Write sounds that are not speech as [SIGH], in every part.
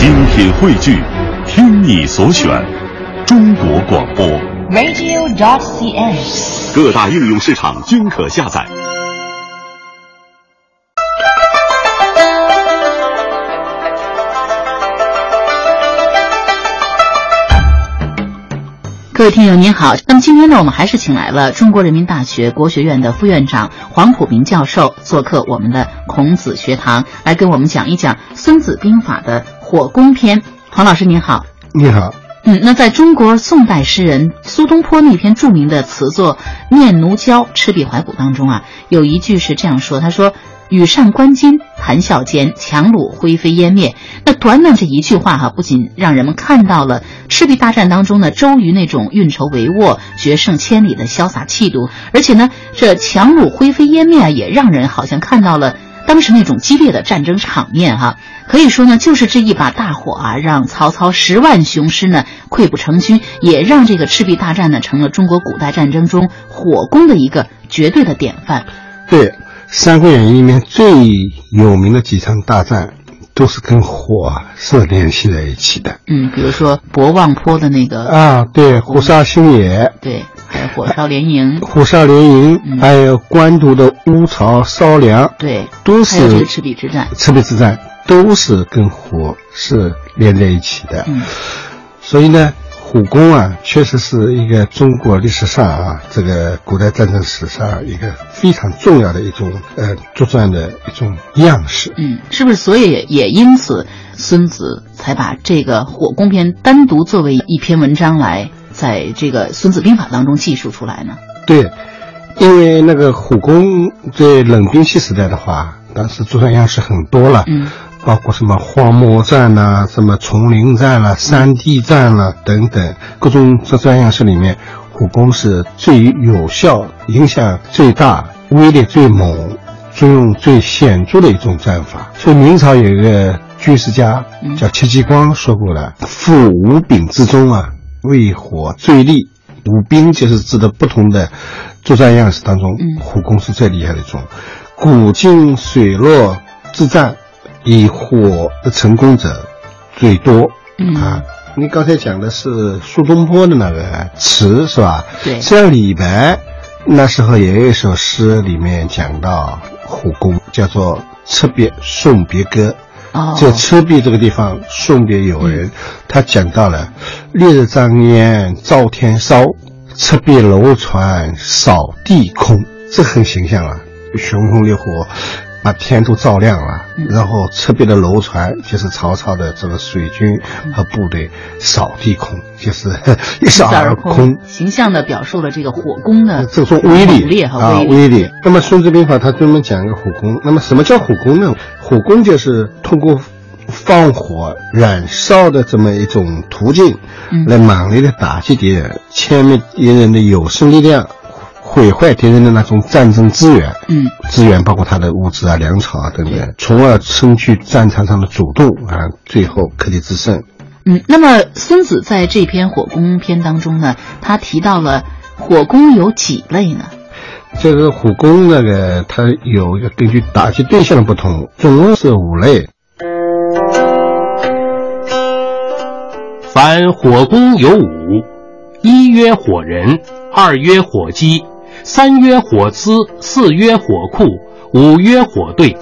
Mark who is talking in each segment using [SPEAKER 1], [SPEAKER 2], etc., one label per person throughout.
[SPEAKER 1] 精品汇聚，听你所选，中国广播。
[SPEAKER 2] radio.dot.cn，。
[SPEAKER 1] 各大应用市场均可下载。
[SPEAKER 3] 各位听友您好，那么今天呢，我们还是请来了中国人民大学国学院的副院长黄普明教授做客我们的孔子学堂，来跟我们讲一讲《孙子兵法》的火攻篇。黄老师您好，
[SPEAKER 4] 你好，
[SPEAKER 3] 嗯，那在中国宋代诗人苏东坡那篇著名的词作《念奴娇·赤壁怀古》当中啊，有一句是这样说：“他说，羽扇纶巾，谈笑间，樯橹灰飞烟灭。”那短短这一句话哈、不仅让人们看到了赤壁大战当中呢周瑜那种运筹帷幄、决胜千里的潇洒气度，而且呢，这樯橹灰飞烟灭啊，也让人好像看到了。当时那种激烈的战争场面，哈，可以说呢，就是这一把大火啊，让曹操十万雄师呢溃不成军，也让这个赤壁大战呢成了中国古代战争中火攻的一个绝对的典范。
[SPEAKER 4] 对，《三国演义》里面最有名的几场大战，都是跟火啊是联系在一起的
[SPEAKER 3] 嗯，比如说博望坡的那个，
[SPEAKER 4] 啊。对，虎沙新野、
[SPEAKER 3] 对，还有火烧连营，
[SPEAKER 4] 火烧连营，
[SPEAKER 3] 嗯
[SPEAKER 4] 还有官渡的乌巢烧粮，
[SPEAKER 3] 对，
[SPEAKER 4] 都是
[SPEAKER 3] 赤壁之战。
[SPEAKER 4] 赤壁之战，都是跟火是连在一起的。
[SPEAKER 3] 嗯
[SPEAKER 4] 所以呢，火攻啊，确实是一个中国历史上啊，这个古代战争史上一个非常重要的一种呃作战的一种样式。
[SPEAKER 3] 嗯，是不是？所以也也因此，孙子才把这个火攻篇单独作为一篇文章来在这个《孙子兵法》当中记述出来呢？
[SPEAKER 4] 对，因为那个虎攻在冷兵器时代的话，当时作战样式很多了，
[SPEAKER 3] 嗯，
[SPEAKER 4] 包括什么荒漠战呐、什么丛林战啦、山地战啦、等等各种作战样式里面，虎攻是最有效、影响最大、威力最猛、作用最显著的一种战法。所以明朝有一个军事家
[SPEAKER 3] 嗯
[SPEAKER 4] 叫戚继光说过了：“夫五柄之中啊，为火最利。”五兵就是指的不同的作战样式当中，
[SPEAKER 3] 嗯
[SPEAKER 4] 虎攻是最厉害的一种。古今水落之战，以火的成功者最多。
[SPEAKER 3] 嗯
[SPEAKER 4] 啊，你刚才讲的是苏东坡的那个词是吧？
[SPEAKER 3] 对
[SPEAKER 4] 实际上李白那时候也有一首诗，里面讲到虎攻，叫做《赤壁送别歌》。
[SPEAKER 3] 哦，
[SPEAKER 4] 这赤壁这个地方，送别友人，他讲到了“烈日张烟照天烧，赤壁楼船扫地空”，这很形象啊，熊熊烈火把天都照亮了，然后侧壁的楼船就是曹操的这个水军和部队扫地空，就是 [LAUGHS] 一扫而空。
[SPEAKER 3] 形象的表述了这个火攻的
[SPEAKER 4] 这种威力
[SPEAKER 3] 和
[SPEAKER 4] 啊，
[SPEAKER 3] 威
[SPEAKER 4] 威力。那么《孙子兵法》它专门讲一个火攻。那么什么叫火攻呢？火攻就是通过放火燃烧的这么一种途径，
[SPEAKER 3] 嗯
[SPEAKER 4] 来猛烈的打击敌人，歼灭敌人的有生力量，毁坏敌人的那种战争资源。
[SPEAKER 3] 嗯
[SPEAKER 4] 资源包括他的物资啊、粮草啊等等，从而争取战场上的主动啊，最后克敌制胜。
[SPEAKER 3] 嗯。那么孙子在这篇火攻篇当中呢，他提到了火攻有几类呢？
[SPEAKER 4] 这个火攻那个，它有一个根据打击对象的不同，总共是五类。
[SPEAKER 5] 凡火攻有五：一曰火人，二曰火鸡，三曰火资，四曰火库，五曰火队。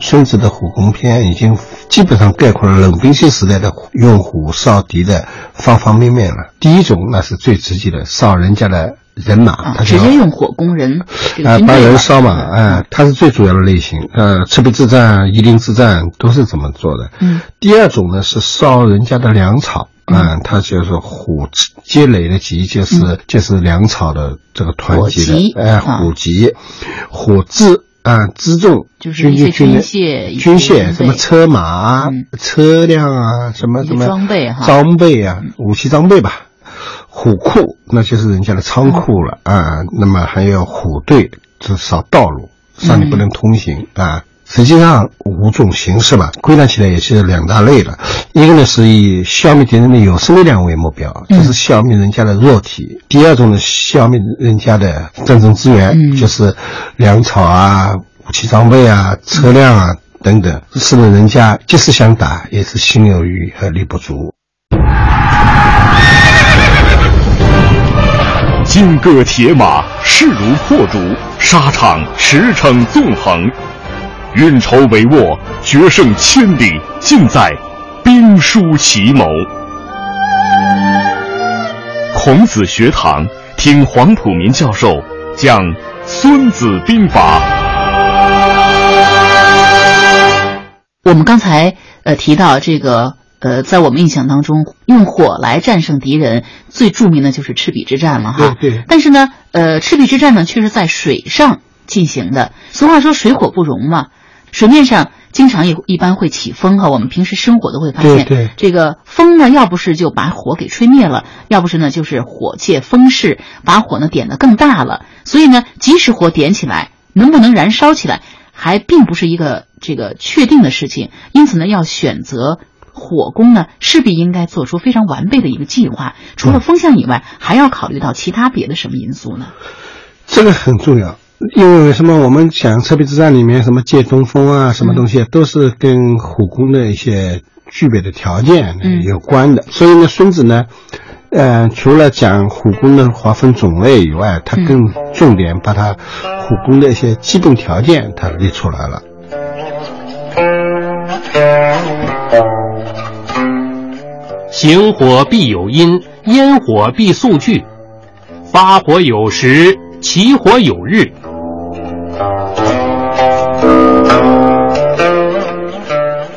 [SPEAKER 4] 孙子的火攻篇已经基本上概括了冷兵器时代的用虎烧敌的方方面面了。第一种那是最直接的，烧人家的人马，
[SPEAKER 3] 啊，
[SPEAKER 4] 他就
[SPEAKER 3] 直接用火攻人这个
[SPEAKER 4] 啊，把人烧嘛，哎、它是最主要的类型。呃，赤壁之战、夷陵之战都是怎么做的。
[SPEAKER 3] 嗯，
[SPEAKER 4] 第二种呢是烧人家的粮草，嗯，它就是虎积累的集，就是、就是粮草的这个团结的，哎，
[SPEAKER 3] 啊
[SPEAKER 4] 虎集，虎字啊，辎重
[SPEAKER 3] 就是一些
[SPEAKER 4] 军
[SPEAKER 3] 军械
[SPEAKER 4] 军
[SPEAKER 3] 军
[SPEAKER 4] 械什么车马、
[SPEAKER 3] 嗯
[SPEAKER 4] 车辆啊，什么什么
[SPEAKER 3] 装备哈
[SPEAKER 4] 装备啊，武器装备吧。虎库那就是人家的仓库了、啊，那么还有虎队，至少道路上你不能通行、啊。实际上五种形式吧，归纳起来也是两大类了。一个呢是以消灭敌人的有生力量为目标，
[SPEAKER 3] 嗯。
[SPEAKER 4] 就是消灭人家的弱体；第二种呢，消灭人家的战争资源，
[SPEAKER 3] 嗯。
[SPEAKER 4] 就是粮草啊、武器装备啊、车辆啊等等，使得人家即使想打，也是心有余而力不足。
[SPEAKER 1] 金戈铁马，势如破竹，沙场驰骋纵横，运筹帷幄，决胜千里，尽在兵书奇谋。孔子学堂，听黄浦民教授讲《孙子兵法》。
[SPEAKER 3] 我们刚才呃提到这个呃，在我们印象当中，用火来战胜敌人，最著名的就是赤壁之战了哈。
[SPEAKER 4] 对对
[SPEAKER 3] 但是呢，呃，赤壁之战呢，却是在水上进行的。俗话说水火不容嘛，水面上经常也一般会起风哈。我们平时生火都会发现，
[SPEAKER 4] 对对
[SPEAKER 3] 这个风呢，要不是就把火给吹灭了，要不是呢就是火借风势把火呢点得更大了。所以呢，即使火点起来，能不能燃烧起来，还并不是一个这个确定的事情。因此呢，要选择火攻呢，势必应该做出非常完备的一个计划。除了风向以外，还要考虑到其他别的什么因素呢？
[SPEAKER 4] 这个很重要，因为什么？我们讲赤壁之战里面什么借东风啊，什么东西都是跟火攻的一些具备的条件
[SPEAKER 3] 嗯
[SPEAKER 4] 有关的。所以呢，孙子呢，呃，除了讲虎弓的划分种类以外，他更重点把它虎弓的一些基本条件他列出来了。
[SPEAKER 5] 行火必有因，烟火必速聚。发火有时，起火有日。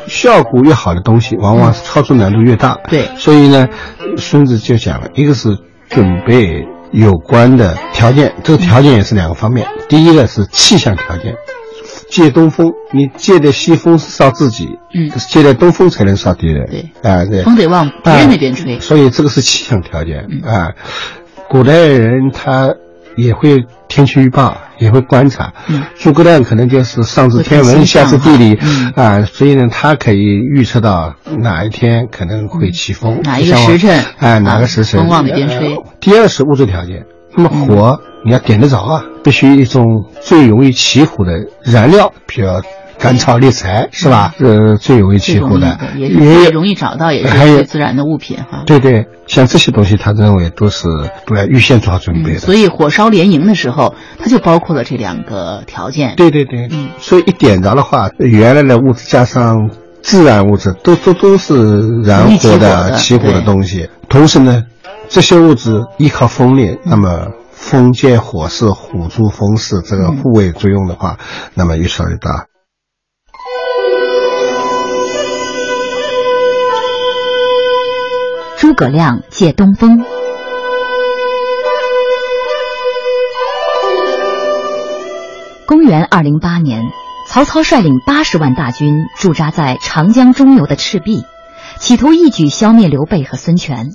[SPEAKER 4] 效果越好的东西，往往是操作难度越大。
[SPEAKER 3] 对
[SPEAKER 4] 所以呢，孙子就讲了，一个是准备有关的条件，这个条件也是两个方面。第一个是气象条件，借东风，你借的西风是烧自己，
[SPEAKER 3] 嗯
[SPEAKER 4] 借的东风才能烧敌人。
[SPEAKER 3] 对
[SPEAKER 4] 啊，对，
[SPEAKER 3] 风得往别人那边吹
[SPEAKER 4] 啊所以这个是气象条件
[SPEAKER 3] 嗯
[SPEAKER 4] 啊。古代人他也会天气预报，也会观察。
[SPEAKER 3] 嗯。
[SPEAKER 4] 诸葛亮可能就是上知天文，下知地理
[SPEAKER 3] 哈嗯。
[SPEAKER 4] 啊，所以呢，他可以预测到哪一天可能会起风，
[SPEAKER 3] 哪一个时辰？
[SPEAKER 4] 哎，哪
[SPEAKER 3] 啊
[SPEAKER 4] 个时辰？
[SPEAKER 3] 风往哪边吹。
[SPEAKER 4] 呃第二是物质条件，那么火你要点得着啊，必须一种最容易起火的燃料，比如干草猎柴，是吧？呃，最容易起火的，
[SPEAKER 3] 也也容易找到，也是最自然的物品哈。
[SPEAKER 4] 对对，像这些东西，他认为都是都要预先做好准备
[SPEAKER 3] 嗯，
[SPEAKER 4] 的。
[SPEAKER 3] 所以火烧连营的时候，它就包括了这两个条件。
[SPEAKER 4] 对对对，
[SPEAKER 3] 嗯
[SPEAKER 4] 所以一点着的话，原来的物质加上自然物质，都都都是燃
[SPEAKER 3] 火的、
[SPEAKER 4] 起火的东西。同时呢，这些物质依靠风力，那么风借火势，虎助风势，这个互为作用的话，那么越烧越大。
[SPEAKER 6] 诸葛亮借东风。公元二零八年，曹操率领八十万大军驻扎在长江中游的赤壁，企图一举消灭刘备和孙权。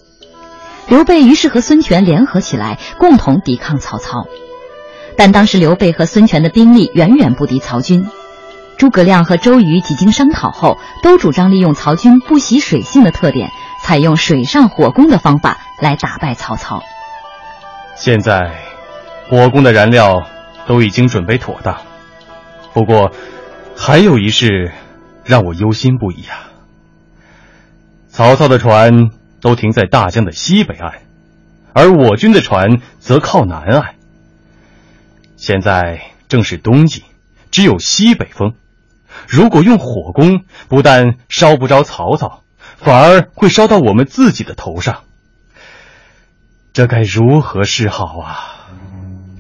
[SPEAKER 6] 刘备于是和孙权联合起来，共同抵抗曹操。但当时刘备和孙权的兵力远远不敌曹军。诸葛亮和周瑜几经商讨后，都主张利用曹军不习水性的特点，采用水上火攻的方法来打败曹操。
[SPEAKER 7] 现在，火攻的燃料都已经准备妥当，不过还有一事让我忧心不已啊。曹操的船都停在大江的西北岸，而我军的船则靠南岸。现在正是冬季，只有西北风。如果用火攻，不但烧不着曹操，反而会烧到我们自己的头上。这该如何是好啊？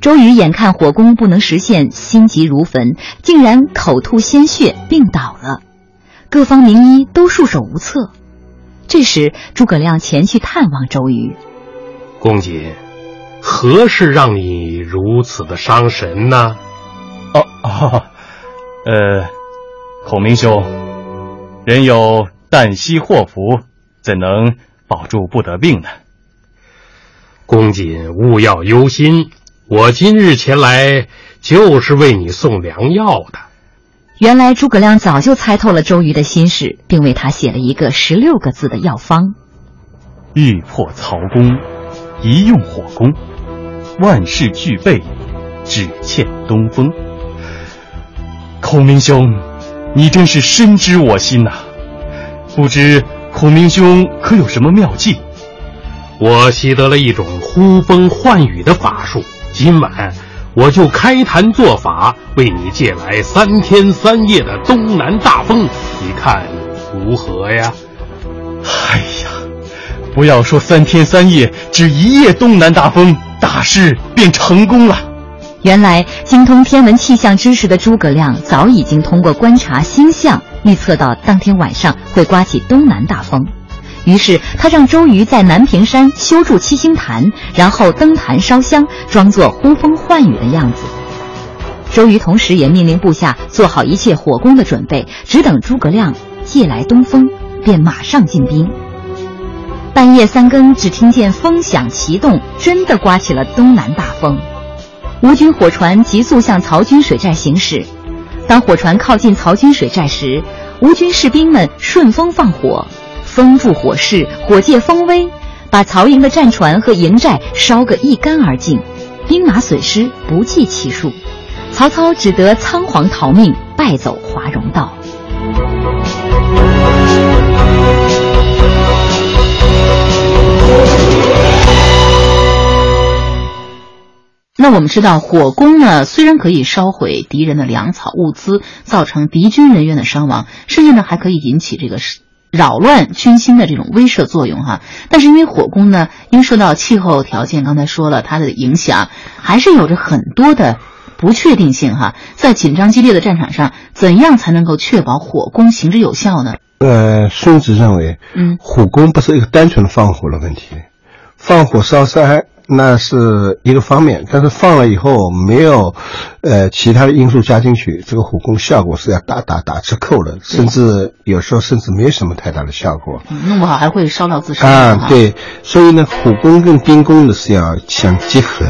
[SPEAKER 6] 周瑜眼看火攻不能实现，心急如焚，竟然口吐鲜血，病倒了。各方名医都束手无策。这时，诸葛亮前去探望周瑜。
[SPEAKER 5] 公瑾，何事让你如此的伤神呢？
[SPEAKER 7] 哦哦，呃，孔明兄，人有旦夕祸福，怎能保住不得病呢？
[SPEAKER 5] 公瑾勿要忧心，我今日前来就是为你送良药的。
[SPEAKER 6] 原来诸葛亮早就猜透了周瑜的心事，并为他写了一个十六个字的药方：
[SPEAKER 7] 欲破曹公，一用火攻，万事俱备，只欠东风。孔明兄，你真是深知我心呐！不知孔明兄可有什么妙计？
[SPEAKER 5] 我习得了一种呼风唤雨的法术，今晚我就开坛做法，为你借来三天三夜的东南大风，你看如何呀？
[SPEAKER 7] 哎呀，不要说三天三夜，只一夜东南大风，大事便成功了。
[SPEAKER 6] 原来精通天文气象知识的诸葛亮，早已经通过观察星象，预测到当天晚上会刮起东南大风。于是他让周瑜在南屏山修筑七星坛，然后登坛烧香，装作呼风唤雨的样子。周瑜同时也命令部下做好一切火攻的准备，只等诸葛亮借来东风，便马上进兵。半夜三更，只听见风响旗动，真的刮起了东南大风。吴军火船急速向曹军水寨行驶。当火船靠近曹军水寨时，吴军士兵们顺风放火。风助火势，火借风威，把曹营的战船和营寨烧个一干二净，兵马损失不计其数。曹操只得仓皇逃命，败走华容道。
[SPEAKER 3] 那我们知道，火攻呢，虽然可以烧毁敌人的粮草物资，造成敌军人员的伤亡，甚至呢还可以引起这个扰乱军心的这种威慑作用哈，但是因为火攻呢，因为受到气候条件，刚才说了它的影响，还是有着很多的不确定性哈。在紧张激烈的战场上，怎样才能够确保火攻行之有效呢？
[SPEAKER 4] 呃，孙子认为，
[SPEAKER 3] 嗯，
[SPEAKER 4] 火攻不是一个单纯的放火的问题，放火烧山。那是一个方面，但是放了以后没有，呃，其他的因素加进去，这个火攻效果是要大打打折扣的，甚至有时候甚至没有什么太大的效果，
[SPEAKER 3] 弄不好还会烧到自身
[SPEAKER 4] 啊。对，所以呢，火攻跟兵攻呢是要相结合。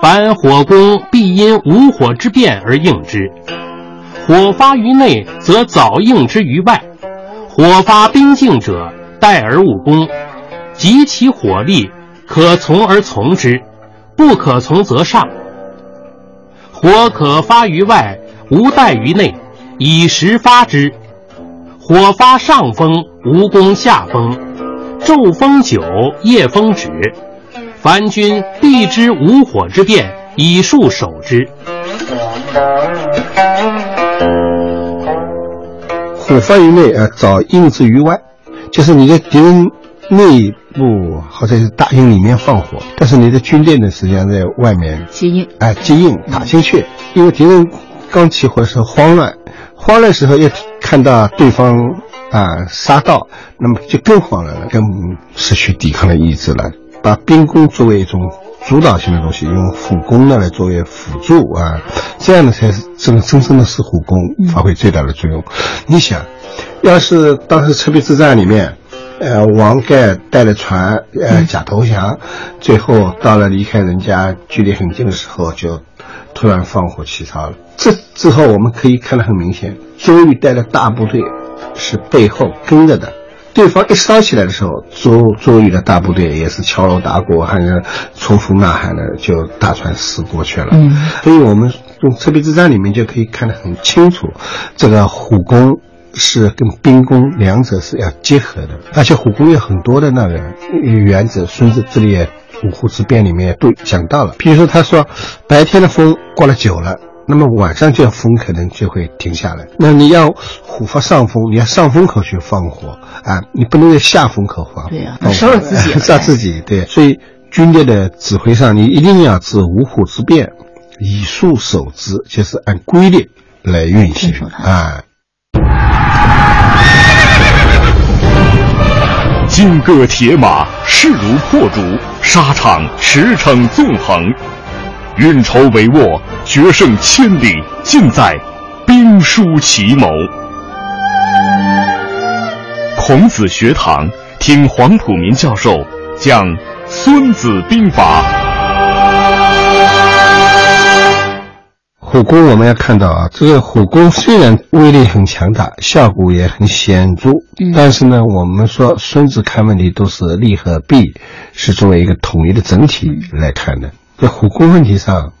[SPEAKER 5] 凡火攻必因无火之变而应之，火发于内，则早应之于外。火发兵境者，待而勿攻；及其火力，可从而从之，不可从则上。火可发于外，无待于内，以时发之。火发上风，无攻下风。昼风久，夜风止。凡军必知无火之变，以数守之。
[SPEAKER 4] 火发于内啊，早应之于外，就是你在敌人内部或者是大营里面放火，但是你的军队呢实际上在外面
[SPEAKER 3] 接应，
[SPEAKER 4] 哎，接应打进去。因为敌人刚起火的时候慌乱，慌乱时候又看到对方啊杀到，那么就更慌乱了，更失去抵抗的意志了。把兵工作为一种主导性的东西，用火攻呢来作为辅助啊，这样呢才是真真正的是火攻发挥最大的作用。你想，要是当时赤壁之战里面，呃，王盖带了船，呃，假投降，最后到了离开人家距离很近的时候，就突然放火起操了。这之后我们可以看得很明显，周瑜带的大部队是背后跟着的。对方一烧起来的时候，周周瑜的大部队也是敲锣打鼓，还是冲锋呐喊的，就大船驶过去了。
[SPEAKER 3] 嗯，
[SPEAKER 4] 所以我们从赤壁之战里面就可以看得很清楚，这个虎攻是跟兵攻两者是要结合的，而且虎攻有很多的那个原则。孙子这里也五虎之变里面都讲到了，比如说他说，白天的风刮了久了。那么晚上就风可能就会停下来。那你要虎发上风，你要上风口去放火啊，你不能在下风口放。
[SPEAKER 3] 对呀，烧了自己，[LAUGHS]
[SPEAKER 4] 烧自己。对，所以军队的指挥上，你一定要知五虎之变，以数守之，就是按规律来运行啊。
[SPEAKER 1] 金戈铁马，势如破竹，沙场驰骋纵横。运筹帷幄，决胜千里，尽在兵书奇谋。孔子学堂，听黄浦民教授讲《孙子兵法》。
[SPEAKER 4] 火攻我们要看到啊，这个火攻虽然威力很强大，效果也很显著，但是呢，我们说孙子看问题都是利和弊，是作为一个统一的整体来看的。在虎攻问题上，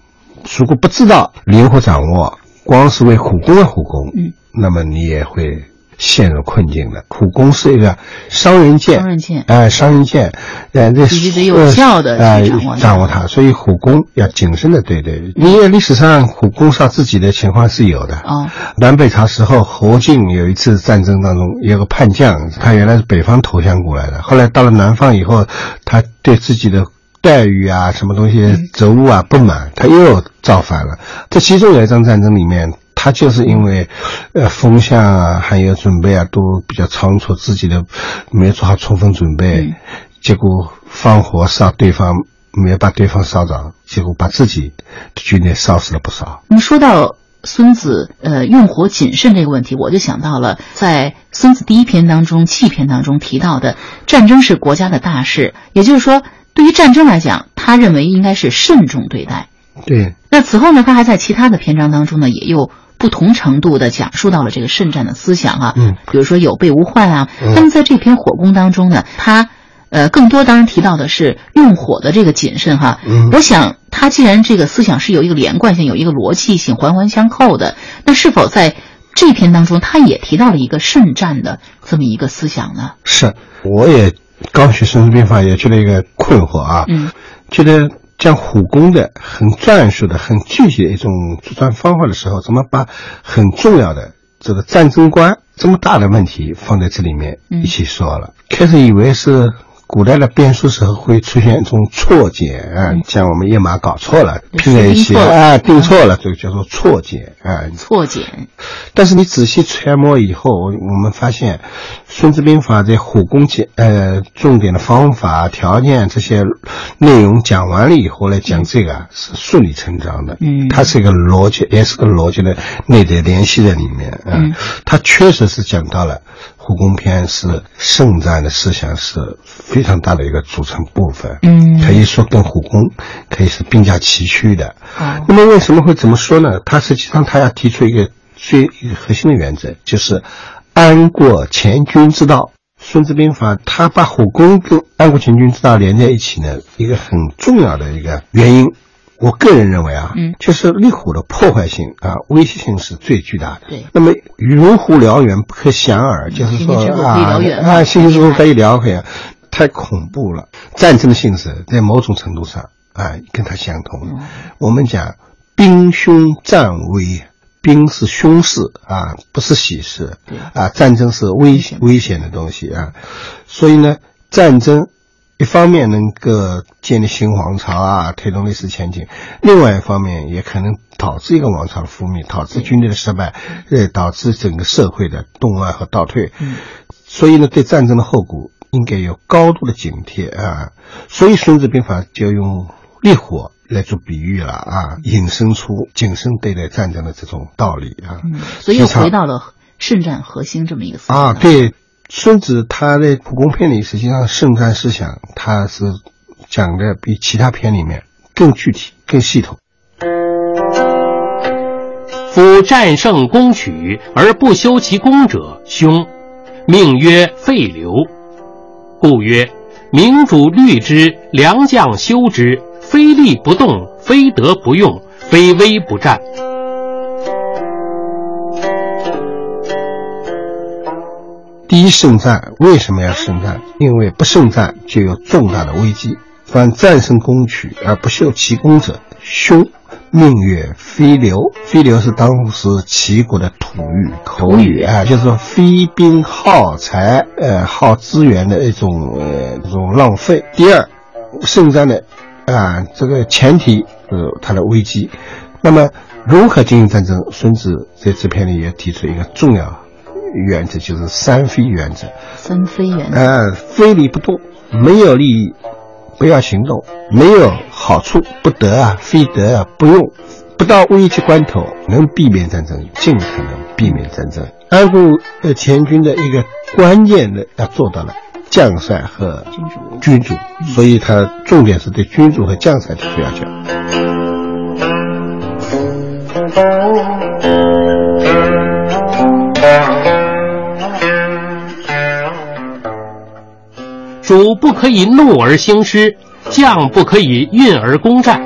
[SPEAKER 4] 如果不知道灵活掌握，光是为虎攻而虎攻，
[SPEAKER 3] 嗯，
[SPEAKER 4] 那么你也会陷入困境的。虎攻是一个双刃剑，
[SPEAKER 3] 双刃剑。
[SPEAKER 4] 哎、双刃剑，呃，这
[SPEAKER 3] 必须得有效的去
[SPEAKER 4] 呃
[SPEAKER 3] 掌握它。
[SPEAKER 4] 掌握它，所以虎攻要谨慎的对待。因为历史上虎攻杀自己的情况是有的。
[SPEAKER 3] 哦，
[SPEAKER 4] 南北朝时候，侯敬有一次战争当中，有个叛将，他原来是北方投降过来的，后来到了南方以后，他对自己的待遇啊、什么东西职务啊不满，他又造反了。这其中有一场战争里面，他就是因为，呃，风向啊，还有准备啊，都比较仓促，自己的没有做好充分准备，
[SPEAKER 3] 嗯
[SPEAKER 4] 结果放火烧对方，没有把对方烧着，结果把自己的军队烧死了不少。
[SPEAKER 3] 那么说到孙子呃用火谨慎这个问题，我就想到了在孙子第一篇当中弃篇当中提到的，战争是国家的大事，也就是说，对于战争来讲，他认为应该是慎重对待。
[SPEAKER 4] 对，
[SPEAKER 3] 那此后呢，他还在其他的篇章当中呢，也又不同程度的讲述到了这个慎战的思想啊，
[SPEAKER 4] 嗯，
[SPEAKER 3] 比如说有备无患啊。
[SPEAKER 4] 嗯
[SPEAKER 3] 那么在这篇火攻当中呢，他呃更多当然提到的是用火的这个谨慎哈。
[SPEAKER 4] 嗯
[SPEAKER 3] 我想他既然这个思想是有一个连贯性、有一个逻辑性、环环相扣的，那是否在这篇当中他也提到了一个慎战的这么一个思想呢？
[SPEAKER 4] 是，我也刚学《孙子兵法》，也觉得一个困惑啊，
[SPEAKER 3] 嗯，
[SPEAKER 4] 觉得讲虎功的、很战术的、很具体的一种作战方法的时候，怎么把很重要的这个战争观这么大的问题放在这里面
[SPEAKER 3] 嗯
[SPEAKER 4] 一起说了？开始以为是。古代的编书时候会出现一种错解啊，像我们页码搞错了，拼在一起啊，定错了，这个叫做错解啊。
[SPEAKER 3] 错解，
[SPEAKER 4] 但是你仔细揣摩以后，我们发现《孙子兵法》在火攻解呃重点的方法、条件这些内容讲完了以后来讲这个啊是顺理成章的。
[SPEAKER 3] 嗯
[SPEAKER 4] 它是一个逻辑，也是个逻辑的内在联系在里面。啊
[SPEAKER 3] 嗯，
[SPEAKER 4] 它确实是讲到了虎攻篇是圣战的思想是非常大的一个组成部分。
[SPEAKER 3] 嗯
[SPEAKER 4] 可以说跟虎攻可以是并驾齐驱的。
[SPEAKER 3] 哦
[SPEAKER 4] 那么为什么会这么说呢？他实际上他要提出一个最一个核心的原则，就是安过前军之道。孙子兵法他把虎攻跟安国前军之道连在一起呢，一个很重要的一个原因，我个人认为啊，
[SPEAKER 3] 嗯。
[SPEAKER 4] 就是立虎的破坏性啊，威胁性是最巨大的。
[SPEAKER 3] 对。
[SPEAKER 4] 那么如虎燎原，不可想耳，就是说啊啊，星星之火可以燎原，太恐怖了。战争的性质在某种程度上啊，跟它相同。
[SPEAKER 3] 嗯。
[SPEAKER 4] 我们讲兵凶战危，兵是凶事啊，不是喜事。
[SPEAKER 3] 对。
[SPEAKER 4] 啊，战争是危
[SPEAKER 3] 险。
[SPEAKER 4] 危险的东西啊，所以呢，战争一方面能够建立新王朝啊，推动历史前进；另外一方面也可能导致一个王朝的覆灭，导致军队的失败，呃，导致整个社会的动乱和倒退。
[SPEAKER 3] 嗯
[SPEAKER 4] 所以呢，对战争的后果应该有高度的警惕啊。所以《孙子兵法》就用烈火来做比喻了啊，引申出谨慎对待战争的这种道理啊。
[SPEAKER 3] 嗯，所以又回到了慎战核心这么一个思想
[SPEAKER 4] 啊，对，孙子他在普攻篇里，实际上圣战思想他是讲的比其他篇里面更具体、更系统。
[SPEAKER 5] 夫战胜攻取而不修其功者，凶。命曰废流。故曰：明主虑之，良将修之，非利不动，非德不用，非威不战。
[SPEAKER 4] 第一，胜战为什么要胜战？因为不胜战就有重大的危机。凡战胜攻取而不受其功者，凶。命曰飞流，飞流是当时齐国的土语口语啊，就是说非兵耗财，呃，耗资源的一种呃这种浪费。第二，胜战的啊这个前提是它的危机。那么如何进行战争？孙子在这篇里也提出一个重要原则，就是三非原则。
[SPEAKER 3] 三非原则。
[SPEAKER 4] 呃，非礼不动，没有利益不要行动，没有好处不得啊，非得啊不用，不到危急关头能避免战争，尽可能避免战争。安固呃前军的一个关键的要做到了将帅和
[SPEAKER 3] 君主
[SPEAKER 4] 君主，所以他重点是对君主和将帅提出要求。
[SPEAKER 5] 主不可以怒而兴师，将不可以运而攻战。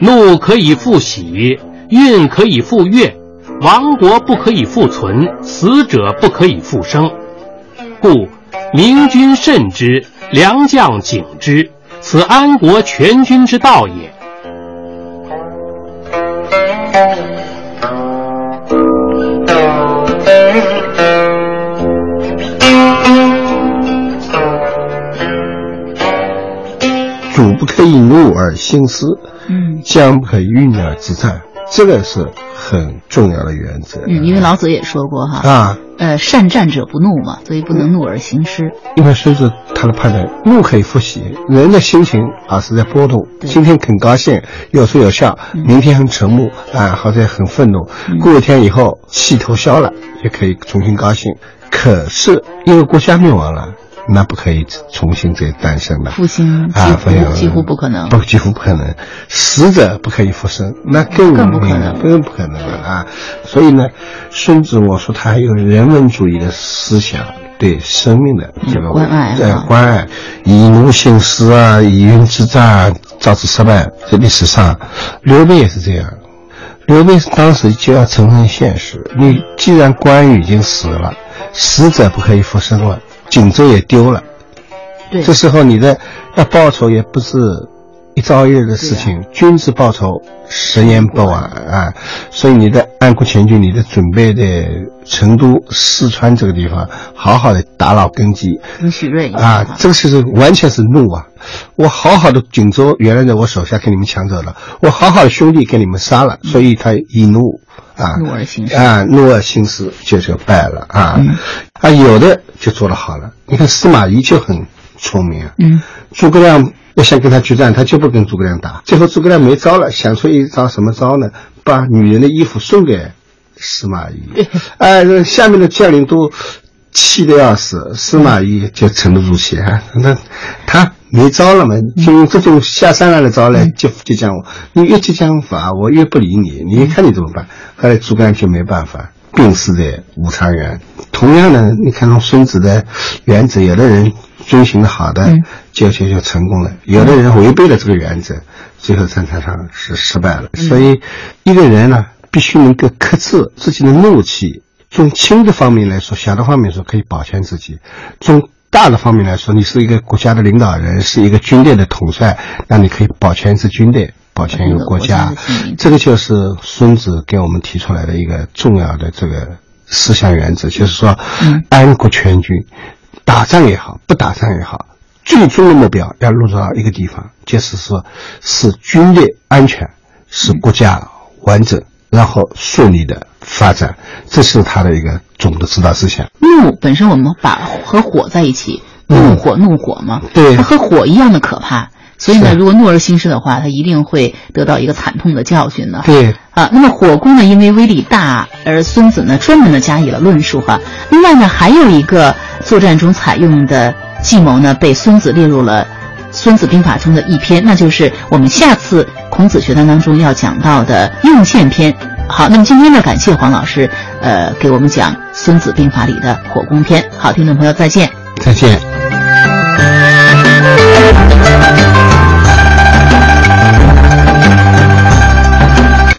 [SPEAKER 5] 怒可以复喜，运可以复悦，亡国不可以复存，死者不可以复生。故明君慎之，良将警之，此安国全军之道也。
[SPEAKER 4] 主不可以怒而兴师，
[SPEAKER 3] 嗯
[SPEAKER 4] 将不可以运而自战，这个是很重要的原则。
[SPEAKER 3] 嗯，因为老子也说过哈，
[SPEAKER 4] 啊，
[SPEAKER 3] 呃，善战者不怒嘛，所以不能怒而行师。
[SPEAKER 4] 因为孙子他的判断，怒可以复习，人的心情啊是在波动，今天很高兴，有说有笑，明天很沉默啊，或者很愤怒，过一天以后气头消了，也可以重新高兴。可是因为国家灭亡了。那不可以重新再诞生了，
[SPEAKER 3] 复兴几
[SPEAKER 4] 啊，
[SPEAKER 3] 乎、几乎不可能，
[SPEAKER 4] 不几乎不可能，死者不可以复生，那更
[SPEAKER 3] 更不可能，
[SPEAKER 4] 更不可能了啊！所以呢，孙子我说他还有人文主义的思想，对生命的这个
[SPEAKER 3] 关爱
[SPEAKER 4] 呃关爱，以怒兴师啊，以运之战导致失败，在历史上，刘备也是这样。刘备当时就要承认现实，你既然关羽已经死了，死者不可以复生了。锦州也丢了，
[SPEAKER 3] 对，
[SPEAKER 4] 这时候你的要报仇也不是一朝一日的事情，君子报仇十年不晚啊！所以你的安国全军，你的准备的成都、四川这个地方，好好的打牢根基。
[SPEAKER 3] 跟许瑞
[SPEAKER 4] 啊，这个是完全是怒啊！我好好的锦州原来在我手下给你们抢走了，我好好的兄弟给你们杀了，所以他一怒。啊，
[SPEAKER 3] 怒而行事
[SPEAKER 4] 啊，怒而行事就就败了啊！
[SPEAKER 3] 嗯、
[SPEAKER 4] 啊，有的就做得好了。你看司马懿就很聪明啊。
[SPEAKER 3] 嗯，
[SPEAKER 4] 诸葛亮要想跟他决战，他就不跟诸葛亮打。最后诸葛亮没招了，想出一招什么招呢？把女人的衣服送给司马懿。哎、呃，下面的将领都气得要死，司马懿就沉不住气啊。那他。没招了嘛，就用这种下三滥的招来激激将我。你越激将法，我越不理你。你看你怎么办？后来诸葛亮就没办法，病死在武昌园。同样的，你看从孙子的原则，有的人遵循的好的，就就就成功了；有的人违背了这个原则，最后战场上是失败了。所以，一个人呢，必须能够克制自己的怒气。从轻的方面来说，小的方面说可以保全自己；从大的方面来说，你是一个国家的领导人，是一个军队的统帅，那你可以保全一支军队，保全一个国家。这个就是孙子给我们提出来的一个重要的这个思想原则，就是说，安国全军，打仗也好，不打仗也好，最终的目标要落到一个地方，就是说，使军队安全，使国家完整，然后顺利的发展，这是他的一个总的指导思想。
[SPEAKER 3] 怒本身我们把和火在一起，怒火怒火嘛，
[SPEAKER 4] 对，
[SPEAKER 3] 它和火一样的可怕。所以呢，如果怒而兴师的话，他一定会得到一个惨痛的教训的。
[SPEAKER 4] 对
[SPEAKER 3] 啊，那么火攻呢，因为威力大，而孙子呢专门的加以了论述哈。另外呢，还有一个作战中采用的计谋呢，被孙子列入了《孙子兵法》中的一篇，那就是我们下次孔子学堂当中要讲到的用线篇。好，那么今天呢，感谢黄老师，呃，给我们讲《孙子兵法》里的火攻篇。好，听众朋友，再见。
[SPEAKER 4] 再见。